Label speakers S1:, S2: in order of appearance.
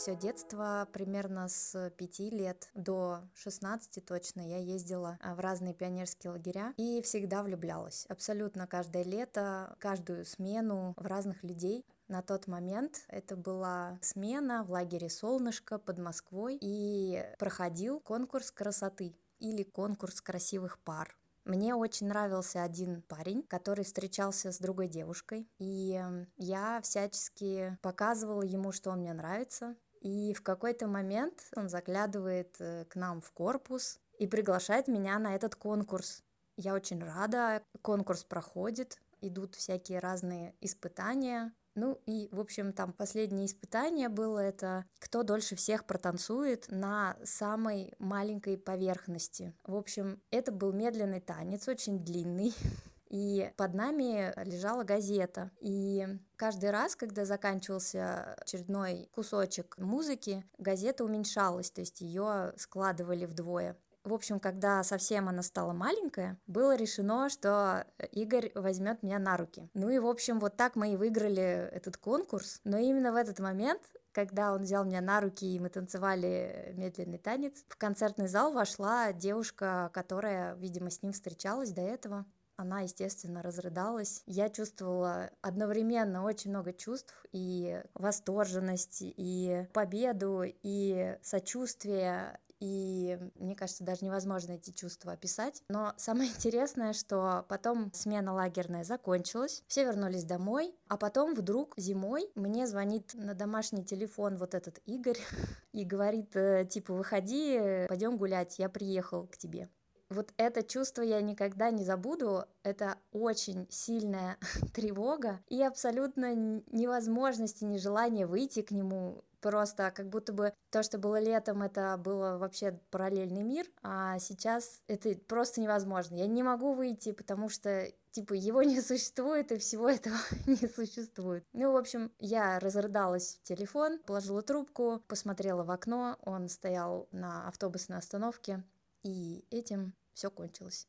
S1: Все детство, примерно с 5 лет до 16 точно, я ездила а, в разные пионерские лагеря и всегда влюблялась. Абсолютно каждое лето, каждую смену в разных людей. На тот момент это была смена в лагере «Солнышко» под Москвой, и проходил конкурс красоты или конкурс красивых пар. Мне очень нравился один парень, который встречался с другой девушкой, и я всячески показывала ему, что он мне нравится, и в какой-то момент он заглядывает э, к нам в корпус и приглашает меня на этот конкурс. Я очень рада, конкурс проходит, идут всякие разные испытания. Ну и, в общем, там последнее испытание было это, кто дольше всех протанцует на самой маленькой поверхности. В общем, это был медленный танец, очень длинный. и под нами лежала газета. И каждый раз, когда заканчивался очередной кусочек музыки, газета уменьшалась, то есть ее складывали вдвое. В общем, когда совсем она стала маленькая, было решено, что Игорь возьмет меня на руки. Ну и, в общем, вот так мы и выиграли этот конкурс. Но именно в этот момент когда он взял меня на руки, и мы танцевали медленный танец, в концертный зал вошла девушка, которая, видимо, с ним встречалась до этого. Она, естественно, разрыдалась. Я чувствовала одновременно очень много чувств и восторженность, и победу, и сочувствие, и мне кажется, даже невозможно эти чувства описать. Но самое интересное, что потом смена лагерная закончилась, все вернулись домой, а потом вдруг зимой мне звонит на домашний телефон вот этот Игорь и говорит, э, типа, выходи, пойдем гулять, я приехал к тебе вот это чувство я никогда не забуду. Это очень сильная тревога и абсолютно невозможность и нежелание выйти к нему. Просто как будто бы то, что было летом, это было вообще параллельный мир, а сейчас это просто невозможно. Я не могу выйти, потому что типа его не существует и всего этого не существует. Ну, в общем, я разрыдалась в телефон, положила трубку, посмотрела в окно, он стоял на автобусной остановке, и этим все кончилось.